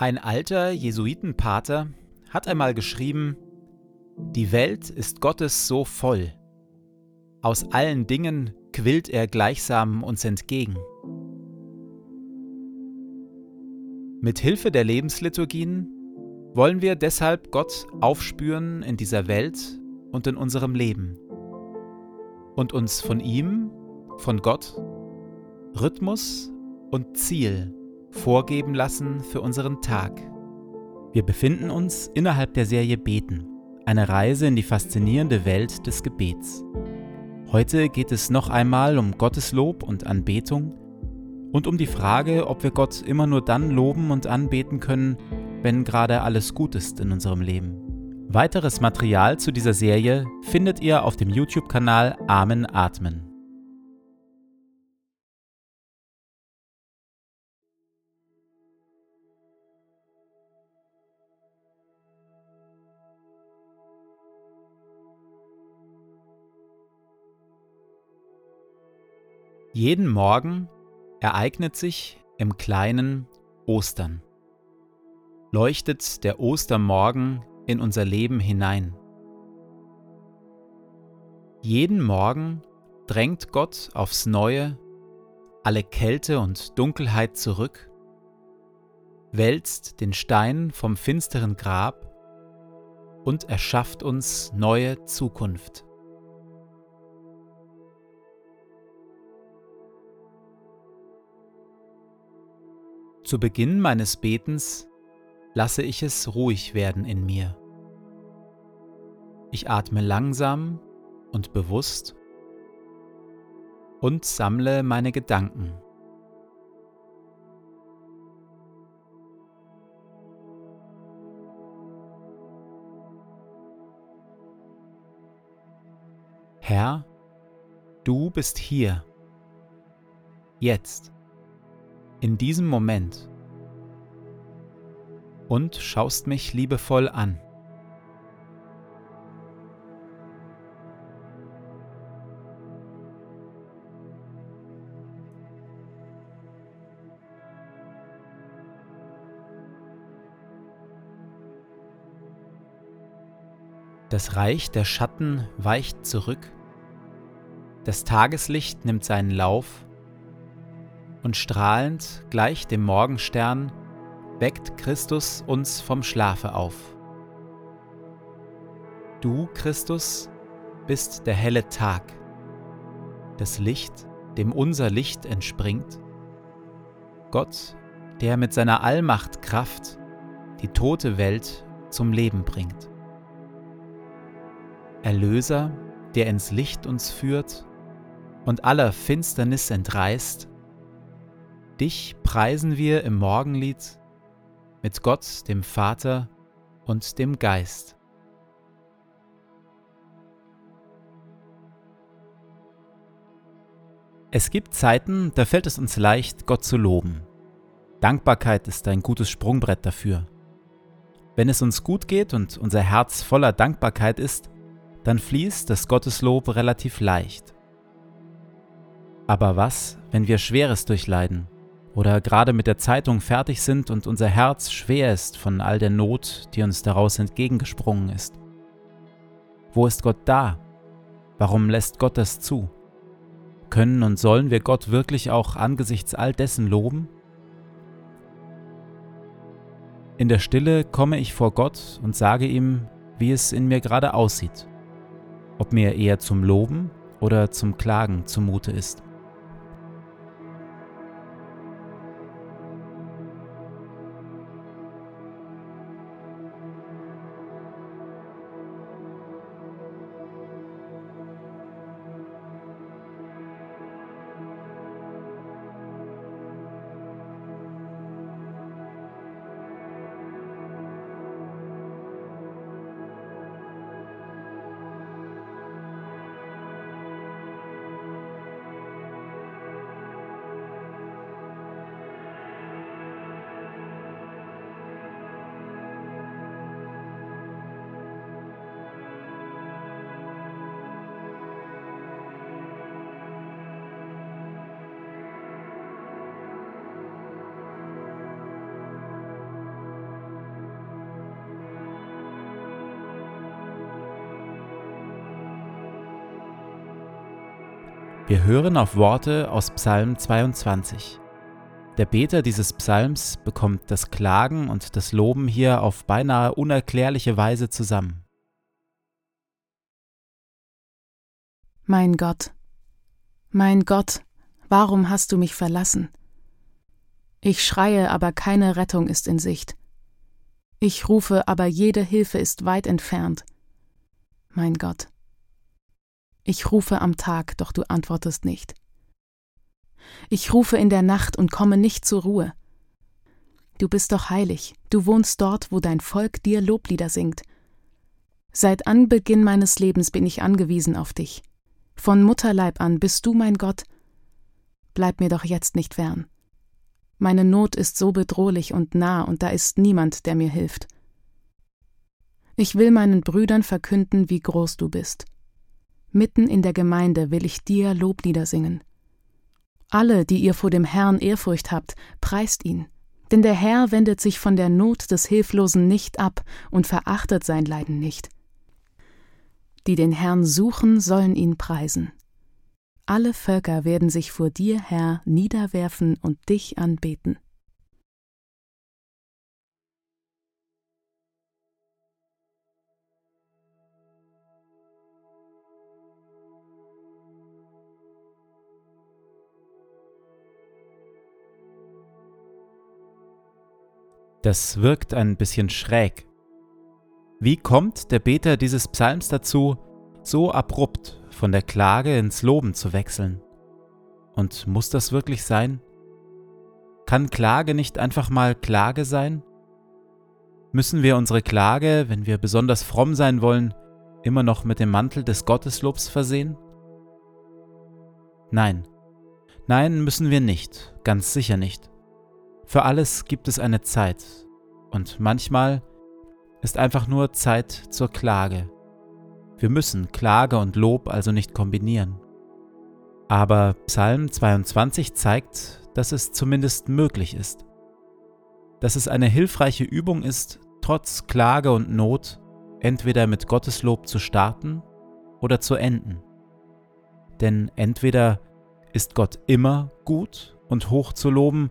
Ein alter Jesuitenpater hat einmal geschrieben, die Welt ist Gottes so voll. Aus allen Dingen quillt er gleichsam uns entgegen. Mit Hilfe der Lebensliturgien wollen wir deshalb Gott aufspüren in dieser Welt und in unserem Leben und uns von ihm, von Gott, Rhythmus und Ziel vorgeben lassen für unseren Tag. Wir befinden uns innerhalb der Serie Beten, eine Reise in die faszinierende Welt des Gebets. Heute geht es noch einmal um Gotteslob und Anbetung und um die Frage, ob wir Gott immer nur dann loben und anbeten können, wenn gerade alles gut ist in unserem Leben. Weiteres Material zu dieser Serie findet ihr auf dem YouTube-Kanal Amen Atmen. Jeden Morgen ereignet sich im kleinen Ostern. Leuchtet der Ostermorgen in unser Leben hinein. Jeden Morgen drängt Gott aufs Neue alle Kälte und Dunkelheit zurück, wälzt den Stein vom finsteren Grab und erschafft uns neue Zukunft. Zu Beginn meines Betens lasse ich es ruhig werden in mir. Ich atme langsam und bewusst und sammle meine Gedanken. Herr, du bist hier, jetzt in diesem Moment und schaust mich liebevoll an. Das Reich der Schatten weicht zurück, das Tageslicht nimmt seinen Lauf und strahlend gleich dem Morgenstern weckt Christus uns vom Schlafe auf. Du, Christus, bist der helle Tag, das Licht, dem unser Licht entspringt, Gott, der mit seiner Allmacht Kraft die tote Welt zum Leben bringt. Erlöser, der ins Licht uns führt und aller Finsternis entreißt, Dich preisen wir im Morgenlied mit Gott, dem Vater und dem Geist. Es gibt Zeiten, da fällt es uns leicht, Gott zu loben. Dankbarkeit ist ein gutes Sprungbrett dafür. Wenn es uns gut geht und unser Herz voller Dankbarkeit ist, dann fließt das Gotteslob relativ leicht. Aber was, wenn wir Schweres durchleiden? Oder gerade mit der Zeitung fertig sind und unser Herz schwer ist von all der Not, die uns daraus entgegengesprungen ist. Wo ist Gott da? Warum lässt Gott das zu? Können und sollen wir Gott wirklich auch angesichts all dessen loben? In der Stille komme ich vor Gott und sage ihm, wie es in mir gerade aussieht, ob mir eher zum Loben oder zum Klagen zumute ist. Wir hören auf Worte aus Psalm 22. Der Beter dieses Psalms bekommt das Klagen und das Loben hier auf beinahe unerklärliche Weise zusammen. Mein Gott, mein Gott, warum hast du mich verlassen? Ich schreie, aber keine Rettung ist in Sicht. Ich rufe, aber jede Hilfe ist weit entfernt. Mein Gott, ich rufe am Tag, doch du antwortest nicht. Ich rufe in der Nacht und komme nicht zur Ruhe. Du bist doch heilig, du wohnst dort, wo dein Volk dir Loblieder singt. Seit Anbeginn meines Lebens bin ich angewiesen auf dich. Von Mutterleib an bist du mein Gott. Bleib mir doch jetzt nicht fern. Meine Not ist so bedrohlich und nah, und da ist niemand, der mir hilft. Ich will meinen Brüdern verkünden, wie groß du bist. Mitten in der Gemeinde will ich dir Loblieder singen. Alle, die ihr vor dem Herrn Ehrfurcht habt, preist ihn, denn der Herr wendet sich von der Not des Hilflosen nicht ab und verachtet sein Leiden nicht. Die den Herrn suchen, sollen ihn preisen. Alle Völker werden sich vor dir, Herr, niederwerfen und dich anbeten. Das wirkt ein bisschen schräg. Wie kommt der Beter dieses Psalms dazu, so abrupt von der Klage ins Loben zu wechseln? Und muss das wirklich sein? Kann Klage nicht einfach mal Klage sein? Müssen wir unsere Klage, wenn wir besonders fromm sein wollen, immer noch mit dem Mantel des Gotteslobs versehen? Nein, nein müssen wir nicht, ganz sicher nicht. Für alles gibt es eine Zeit und manchmal ist einfach nur Zeit zur Klage. Wir müssen Klage und Lob also nicht kombinieren. Aber Psalm 22 zeigt, dass es zumindest möglich ist. Dass es eine hilfreiche Übung ist, trotz Klage und Not entweder mit Gotteslob zu starten oder zu enden. Denn entweder ist Gott immer gut und hoch zu loben,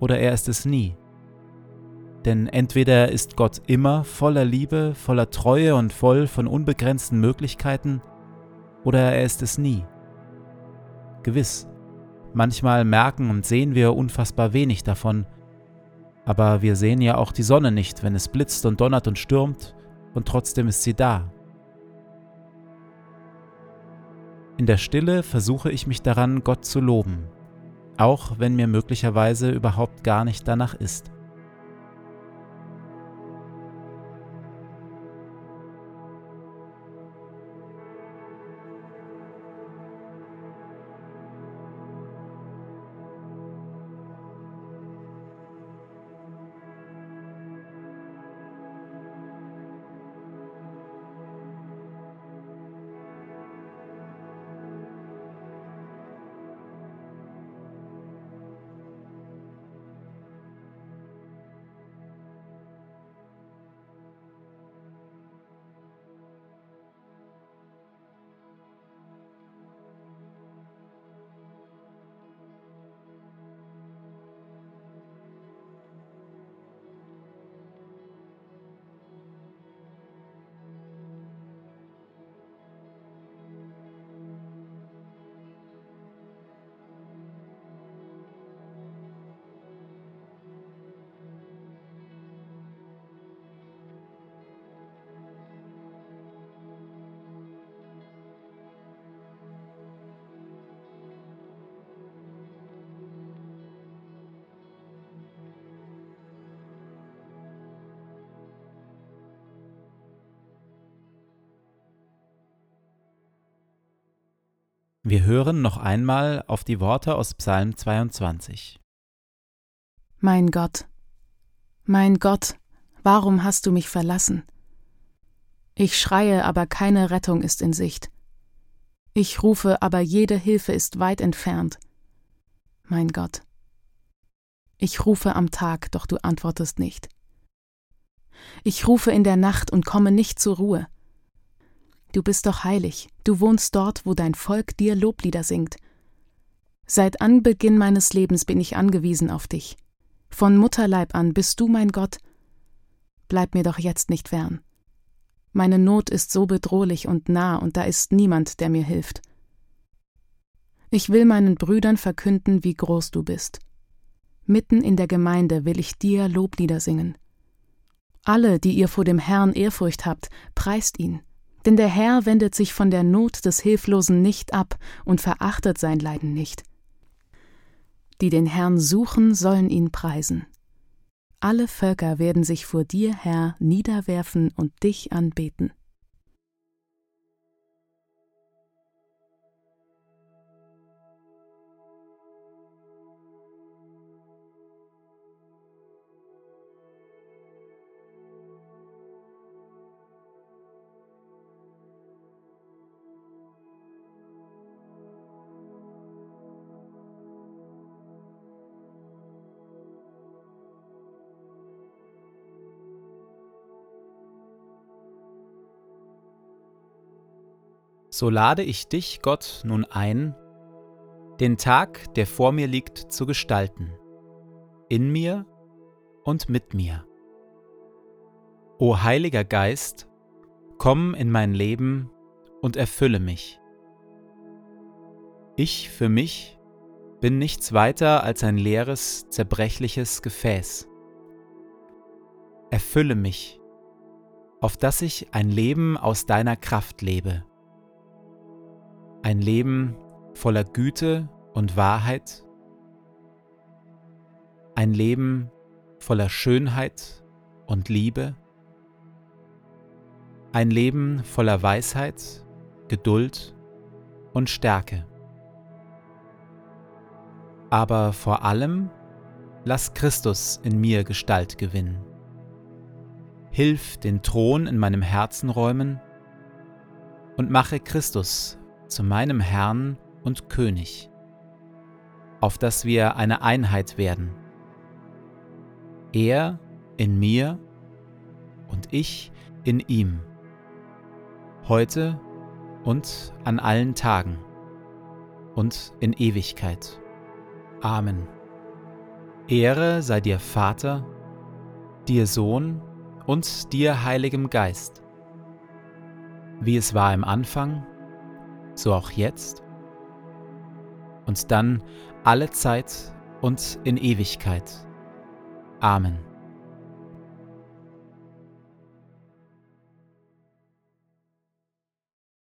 oder er ist es nie. Denn entweder ist Gott immer voller Liebe, voller Treue und voll von unbegrenzten Möglichkeiten, oder er ist es nie. Gewiss, manchmal merken und sehen wir unfassbar wenig davon, aber wir sehen ja auch die Sonne nicht, wenn es blitzt und donnert und stürmt, und trotzdem ist sie da. In der Stille versuche ich mich daran, Gott zu loben, auch wenn mir möglicherweise überhaupt gar nicht danach ist. Wir hören noch einmal auf die Worte aus Psalm 22. Mein Gott, mein Gott, warum hast du mich verlassen? Ich schreie, aber keine Rettung ist in Sicht. Ich rufe, aber jede Hilfe ist weit entfernt. Mein Gott, ich rufe am Tag, doch du antwortest nicht. Ich rufe in der Nacht und komme nicht zur Ruhe. Du bist doch heilig, du wohnst dort, wo dein Volk dir Loblieder singt. Seit Anbeginn meines Lebens bin ich angewiesen auf dich. Von Mutterleib an bist du mein Gott. Bleib mir doch jetzt nicht fern. Meine Not ist so bedrohlich und nah, und da ist niemand, der mir hilft. Ich will meinen Brüdern verkünden, wie groß du bist. Mitten in der Gemeinde will ich dir Loblieder singen. Alle, die ihr vor dem Herrn Ehrfurcht habt, preist ihn. Denn der Herr wendet sich von der Not des Hilflosen nicht ab und verachtet sein Leiden nicht. Die den Herrn suchen, sollen ihn preisen. Alle Völker werden sich vor dir, Herr, niederwerfen und dich anbeten. So lade ich dich, Gott, nun ein, den Tag, der vor mir liegt, zu gestalten, in mir und mit mir. O Heiliger Geist, komm in mein Leben und erfülle mich. Ich für mich bin nichts weiter als ein leeres, zerbrechliches Gefäß. Erfülle mich, auf dass ich ein Leben aus deiner Kraft lebe ein Leben voller Güte und Wahrheit, ein Leben voller Schönheit und Liebe, ein Leben voller Weisheit, Geduld und Stärke. Aber vor allem lass Christus in mir Gestalt gewinnen. Hilf den Thron in meinem Herzen räumen und mache Christus zu meinem Herrn und König, auf dass wir eine Einheit werden. Er in mir und ich in ihm, heute und an allen Tagen und in Ewigkeit. Amen. Ehre sei dir Vater, dir Sohn und dir Heiligem Geist, wie es war im Anfang, so auch jetzt und dann alle Zeit und in Ewigkeit. Amen.